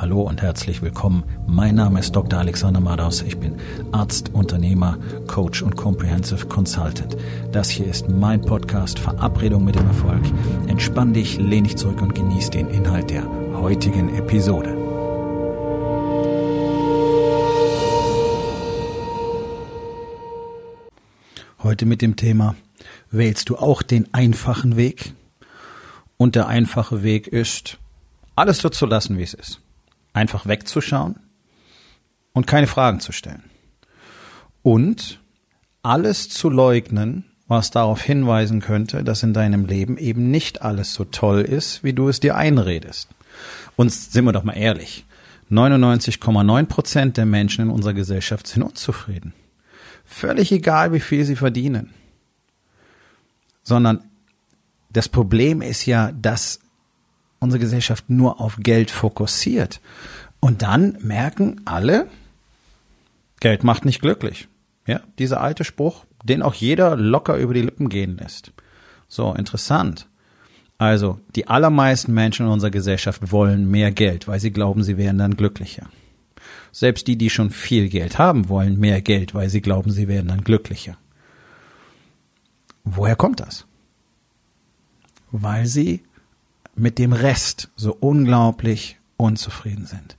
Hallo und herzlich willkommen. Mein Name ist Dr. Alexander Madaus. Ich bin Arzt, Unternehmer, Coach und Comprehensive Consultant. Das hier ist mein Podcast Verabredung mit dem Erfolg. Entspann dich, lehn dich zurück und genieß den Inhalt der heutigen Episode. Heute mit dem Thema, wählst du auch den einfachen Weg? Und der einfache Weg ist, alles so zu lassen, wie es ist einfach wegzuschauen und keine Fragen zu stellen. Und alles zu leugnen, was darauf hinweisen könnte, dass in deinem Leben eben nicht alles so toll ist, wie du es dir einredest. Und sind wir doch mal ehrlich, 99,9 Prozent der Menschen in unserer Gesellschaft sind unzufrieden. Völlig egal, wie viel sie verdienen. Sondern das Problem ist ja, dass unsere Gesellschaft nur auf Geld fokussiert. Und dann merken alle, Geld macht nicht glücklich. Ja, dieser alte Spruch, den auch jeder locker über die Lippen gehen lässt. So, interessant. Also, die allermeisten Menschen in unserer Gesellschaft wollen mehr Geld, weil sie glauben, sie wären dann glücklicher. Selbst die, die schon viel Geld haben, wollen mehr Geld, weil sie glauben, sie wären dann glücklicher. Woher kommt das? Weil sie mit dem Rest so unglaublich unzufrieden sind.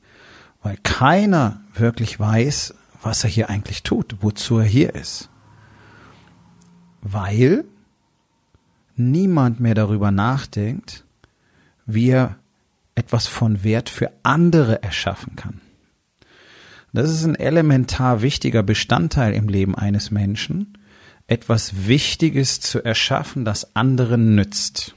Weil keiner wirklich weiß, was er hier eigentlich tut, wozu er hier ist. Weil niemand mehr darüber nachdenkt, wie er etwas von Wert für andere erschaffen kann. Das ist ein elementar wichtiger Bestandteil im Leben eines Menschen, etwas Wichtiges zu erschaffen, das anderen nützt.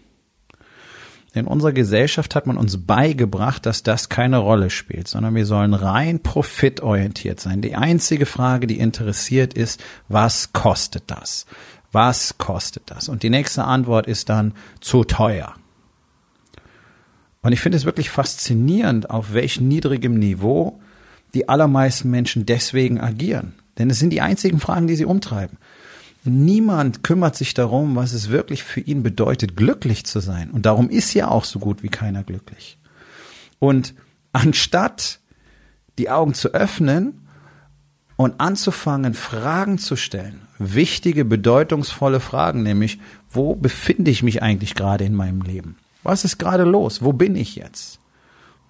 In unserer Gesellschaft hat man uns beigebracht, dass das keine Rolle spielt, sondern wir sollen rein profitorientiert sein. Die einzige Frage, die interessiert, ist, was kostet das? Was kostet das? Und die nächste Antwort ist dann zu teuer. Und ich finde es wirklich faszinierend, auf welch niedrigem Niveau die allermeisten Menschen deswegen agieren. Denn es sind die einzigen Fragen, die sie umtreiben. Niemand kümmert sich darum, was es wirklich für ihn bedeutet, glücklich zu sein. Und darum ist ja auch so gut wie keiner glücklich. Und anstatt die Augen zu öffnen und anzufangen, Fragen zu stellen, wichtige, bedeutungsvolle Fragen, nämlich, wo befinde ich mich eigentlich gerade in meinem Leben? Was ist gerade los? Wo bin ich jetzt?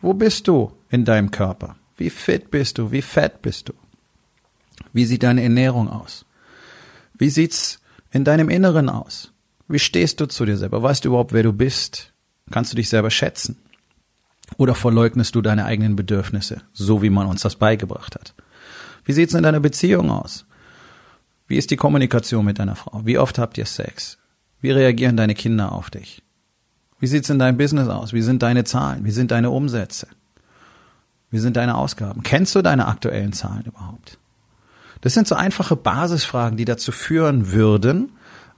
Wo bist du in deinem Körper? Wie fit bist du? Wie fett bist du? Wie sieht deine Ernährung aus? Wie sieht's in deinem Inneren aus? Wie stehst du zu dir selber? Weißt du überhaupt, wer du bist? Kannst du dich selber schätzen? Oder verleugnest du deine eigenen Bedürfnisse, so wie man uns das beigebracht hat? Wie sieht's in deiner Beziehung aus? Wie ist die Kommunikation mit deiner Frau? Wie oft habt ihr Sex? Wie reagieren deine Kinder auf dich? Wie sieht's in deinem Business aus? Wie sind deine Zahlen? Wie sind deine Umsätze? Wie sind deine Ausgaben? Kennst du deine aktuellen Zahlen überhaupt? Das sind so einfache Basisfragen, die dazu führen würden,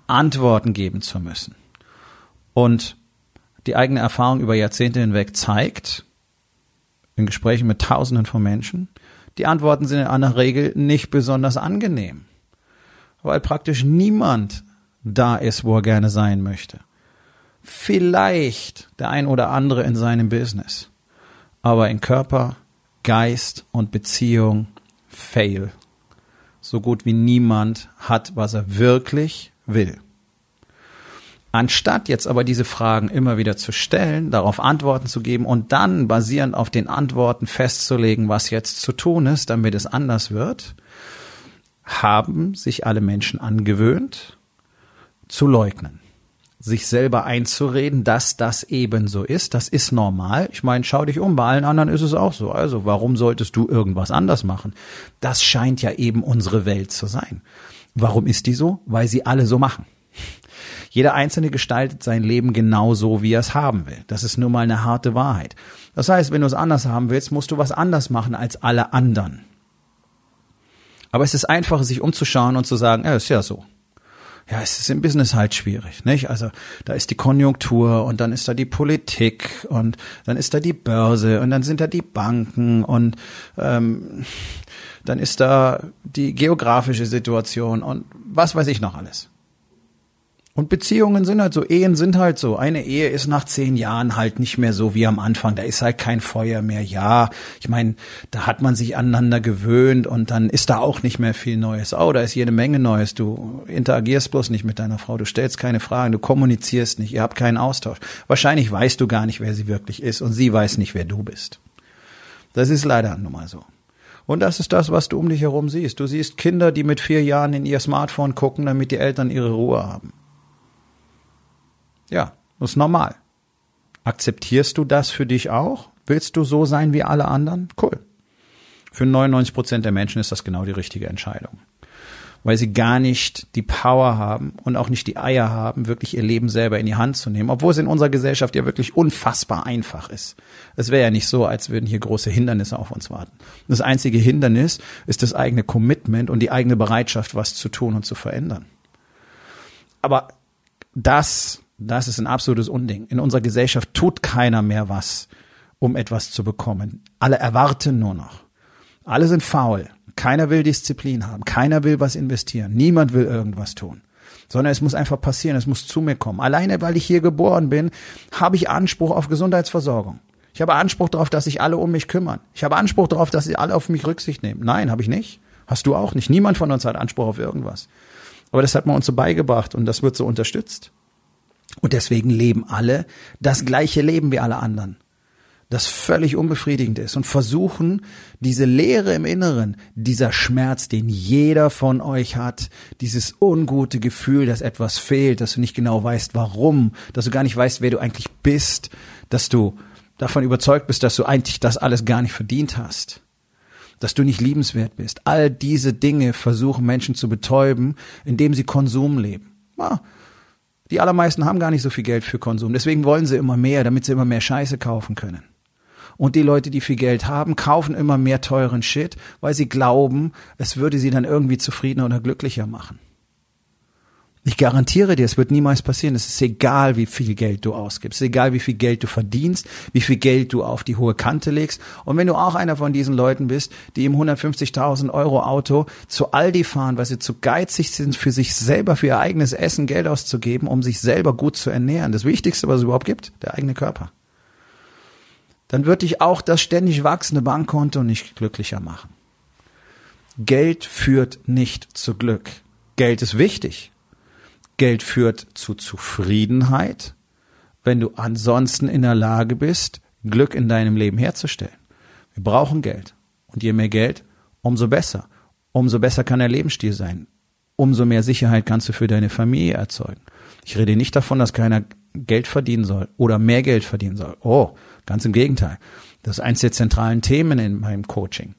Antworten geben zu müssen. Und die eigene Erfahrung über Jahrzehnte hinweg zeigt, in Gesprächen mit Tausenden von Menschen, die Antworten sind in aller Regel nicht besonders angenehm, weil praktisch niemand da ist, wo er gerne sein möchte. Vielleicht der ein oder andere in seinem Business, aber in Körper, Geist und Beziehung fail so gut wie niemand hat, was er wirklich will. Anstatt jetzt aber diese Fragen immer wieder zu stellen, darauf Antworten zu geben und dann basierend auf den Antworten festzulegen, was jetzt zu tun ist, damit es anders wird, haben sich alle Menschen angewöhnt, zu leugnen sich selber einzureden, dass das eben so ist. Das ist normal. Ich meine, schau dich um, bei allen anderen ist es auch so. Also warum solltest du irgendwas anders machen? Das scheint ja eben unsere Welt zu sein. Warum ist die so? Weil sie alle so machen. Jeder Einzelne gestaltet sein Leben genau so, wie er es haben will. Das ist nun mal eine harte Wahrheit. Das heißt, wenn du es anders haben willst, musst du was anders machen als alle anderen. Aber es ist einfacher, sich umzuschauen und zu sagen, ja, ist ja so ja, es ist im Business halt schwierig, nicht? Also da ist die Konjunktur und dann ist da die Politik und dann ist da die Börse und dann sind da die Banken und ähm, dann ist da die geografische Situation und was weiß ich noch alles. Und Beziehungen sind halt so, Ehen sind halt so. Eine Ehe ist nach zehn Jahren halt nicht mehr so wie am Anfang. Da ist halt kein Feuer mehr. Ja, ich meine, da hat man sich aneinander gewöhnt und dann ist da auch nicht mehr viel Neues. Oh, da ist jede Menge Neues. Du interagierst bloß nicht mit deiner Frau, du stellst keine Fragen, du kommunizierst nicht, ihr habt keinen Austausch. Wahrscheinlich weißt du gar nicht, wer sie wirklich ist und sie weiß nicht, wer du bist. Das ist leider nun mal so. Und das ist das, was du um dich herum siehst. Du siehst Kinder, die mit vier Jahren in ihr Smartphone gucken, damit die Eltern ihre Ruhe haben. Ja, das ist normal. Akzeptierst du das für dich auch? Willst du so sein wie alle anderen? Cool. Für 99 Prozent der Menschen ist das genau die richtige Entscheidung. Weil sie gar nicht die Power haben und auch nicht die Eier haben, wirklich ihr Leben selber in die Hand zu nehmen, obwohl es in unserer Gesellschaft ja wirklich unfassbar einfach ist. Es wäre ja nicht so, als würden hier große Hindernisse auf uns warten. Das einzige Hindernis ist das eigene Commitment und die eigene Bereitschaft, was zu tun und zu verändern. Aber das das ist ein absolutes Unding. In unserer Gesellschaft tut keiner mehr was, um etwas zu bekommen. Alle erwarten nur noch. Alle sind faul. Keiner will Disziplin haben. Keiner will was investieren. Niemand will irgendwas tun. Sondern es muss einfach passieren. Es muss zu mir kommen. Alleine, weil ich hier geboren bin, habe ich Anspruch auf Gesundheitsversorgung. Ich habe Anspruch darauf, dass sich alle um mich kümmern. Ich habe Anspruch darauf, dass sie alle auf mich Rücksicht nehmen. Nein, habe ich nicht. Hast du auch nicht. Niemand von uns hat Anspruch auf irgendwas. Aber das hat man uns so beigebracht und das wird so unterstützt. Und deswegen leben alle das gleiche Leben wie alle anderen, das völlig unbefriedigend ist und versuchen, diese Leere im Inneren, dieser Schmerz, den jeder von euch hat, dieses ungute Gefühl, dass etwas fehlt, dass du nicht genau weißt, warum, dass du gar nicht weißt, wer du eigentlich bist, dass du davon überzeugt bist, dass du eigentlich das alles gar nicht verdient hast dass du nicht liebenswert bist. All diese Dinge versuchen Menschen zu betäuben, indem sie Konsum leben. Ja, die allermeisten haben gar nicht so viel Geld für Konsum. Deswegen wollen sie immer mehr, damit sie immer mehr Scheiße kaufen können. Und die Leute, die viel Geld haben, kaufen immer mehr teuren Shit, weil sie glauben, es würde sie dann irgendwie zufriedener oder glücklicher machen. Ich garantiere dir, es wird niemals passieren. Es ist egal, wie viel Geld du ausgibst, egal, wie viel Geld du verdienst, wie viel Geld du auf die hohe Kante legst. Und wenn du auch einer von diesen Leuten bist, die im 150.000 Euro Auto zu Aldi fahren, weil sie zu geizig sind, für sich selber, für ihr eigenes Essen Geld auszugeben, um sich selber gut zu ernähren. Das Wichtigste, was es überhaupt gibt, der eigene Körper. Dann wird dich auch das ständig wachsende Bankkonto nicht glücklicher machen. Geld führt nicht zu Glück. Geld ist wichtig. Geld führt zu Zufriedenheit, wenn du ansonsten in der Lage bist, Glück in deinem Leben herzustellen. Wir brauchen Geld. Und je mehr Geld, umso besser. Umso besser kann der Lebensstil sein. Umso mehr Sicherheit kannst du für deine Familie erzeugen. Ich rede nicht davon, dass keiner Geld verdienen soll oder mehr Geld verdienen soll. Oh, ganz im Gegenteil. Das ist eins der zentralen Themen in meinem Coaching.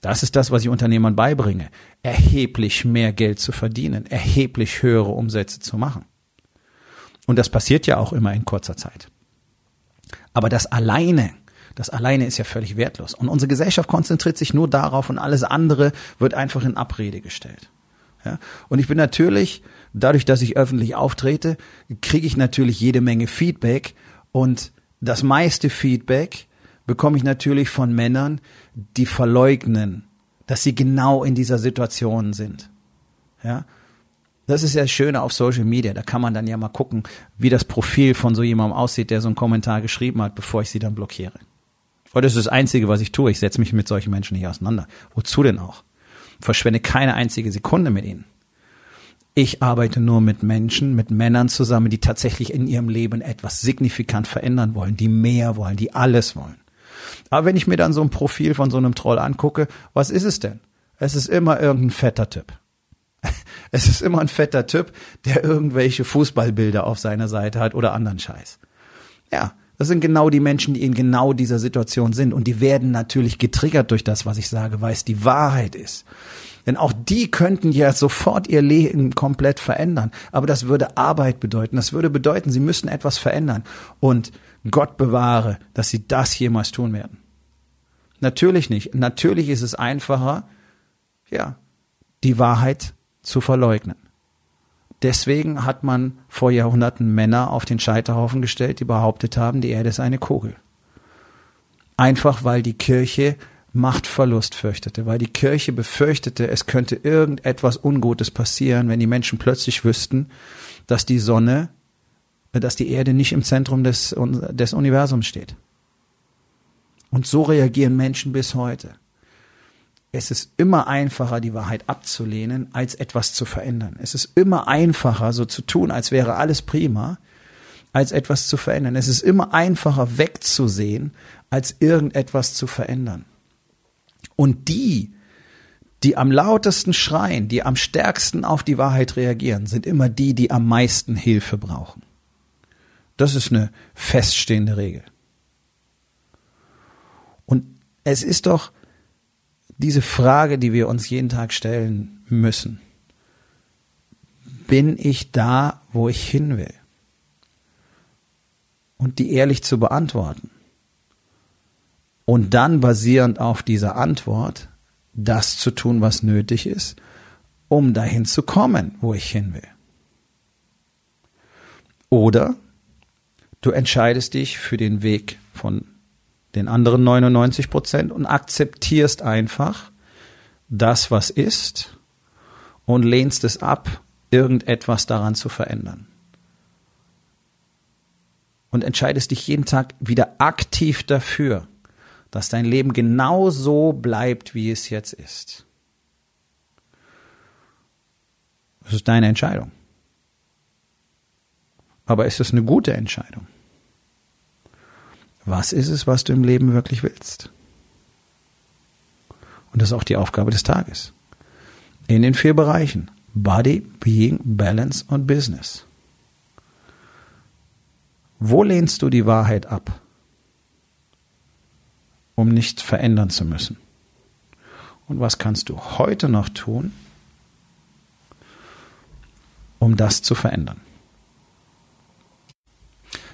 Das ist das, was ich Unternehmern beibringe. Erheblich mehr Geld zu verdienen, erheblich höhere Umsätze zu machen. Und das passiert ja auch immer in kurzer Zeit. Aber das alleine, das alleine ist ja völlig wertlos. Und unsere Gesellschaft konzentriert sich nur darauf und alles andere wird einfach in Abrede gestellt. Ja? Und ich bin natürlich, dadurch, dass ich öffentlich auftrete, kriege ich natürlich jede Menge Feedback und das meiste Feedback bekomme ich natürlich von Männern, die verleugnen, dass sie genau in dieser Situation sind. Ja, das ist ja das Schöne auf Social Media. Da kann man dann ja mal gucken, wie das Profil von so jemandem aussieht, der so einen Kommentar geschrieben hat, bevor ich sie dann blockiere. Und das ist das Einzige, was ich tue. Ich setze mich mit solchen Menschen nicht auseinander. Wozu denn auch? Verschwende keine einzige Sekunde mit ihnen. Ich arbeite nur mit Menschen, mit Männern zusammen, die tatsächlich in ihrem Leben etwas signifikant verändern wollen, die mehr wollen, die alles wollen. Aber wenn ich mir dann so ein Profil von so einem Troll angucke, was ist es denn? Es ist immer irgendein fetter Typ. Es ist immer ein fetter Typ, der irgendwelche Fußballbilder auf seiner Seite hat oder anderen Scheiß. Ja, das sind genau die Menschen, die in genau dieser Situation sind. Und die werden natürlich getriggert durch das, was ich sage, weil es die Wahrheit ist. Denn auch die könnten ja sofort ihr Leben komplett verändern. Aber das würde Arbeit bedeuten. Das würde bedeuten, sie müssen etwas verändern. Und Gott bewahre, dass sie das jemals tun werden. Natürlich nicht. Natürlich ist es einfacher, ja, die Wahrheit zu verleugnen. Deswegen hat man vor Jahrhunderten Männer auf den Scheiterhaufen gestellt, die behauptet haben, die Erde ist eine Kugel. Einfach weil die Kirche Machtverlust fürchtete, weil die Kirche befürchtete, es könnte irgendetwas Ungutes passieren, wenn die Menschen plötzlich wüssten, dass die Sonne, dass die Erde nicht im Zentrum des, des Universums steht. Und so reagieren Menschen bis heute. Es ist immer einfacher, die Wahrheit abzulehnen, als etwas zu verändern. Es ist immer einfacher, so zu tun, als wäre alles prima, als etwas zu verändern. Es ist immer einfacher wegzusehen, als irgendetwas zu verändern. Und die, die am lautesten schreien, die am stärksten auf die Wahrheit reagieren, sind immer die, die am meisten Hilfe brauchen. Das ist eine feststehende Regel. Und es ist doch diese Frage, die wir uns jeden Tag stellen müssen. Bin ich da, wo ich hin will? Und die ehrlich zu beantworten. Und dann basierend auf dieser Antwort das zu tun, was nötig ist, um dahin zu kommen, wo ich hin will. Oder du entscheidest dich für den Weg von den anderen 99 Prozent und akzeptierst einfach das, was ist und lehnst es ab, irgendetwas daran zu verändern. Und entscheidest dich jeden Tag wieder aktiv dafür, dass dein Leben genau so bleibt, wie es jetzt ist. Das ist deine Entscheidung. Aber ist es eine gute Entscheidung? Was ist es, was du im Leben wirklich willst? Und das ist auch die Aufgabe des Tages. In den vier Bereichen. Body, Being, Balance und Business. Wo lehnst du die Wahrheit ab? Um nicht verändern zu müssen? Und was kannst du heute noch tun, um das zu verändern?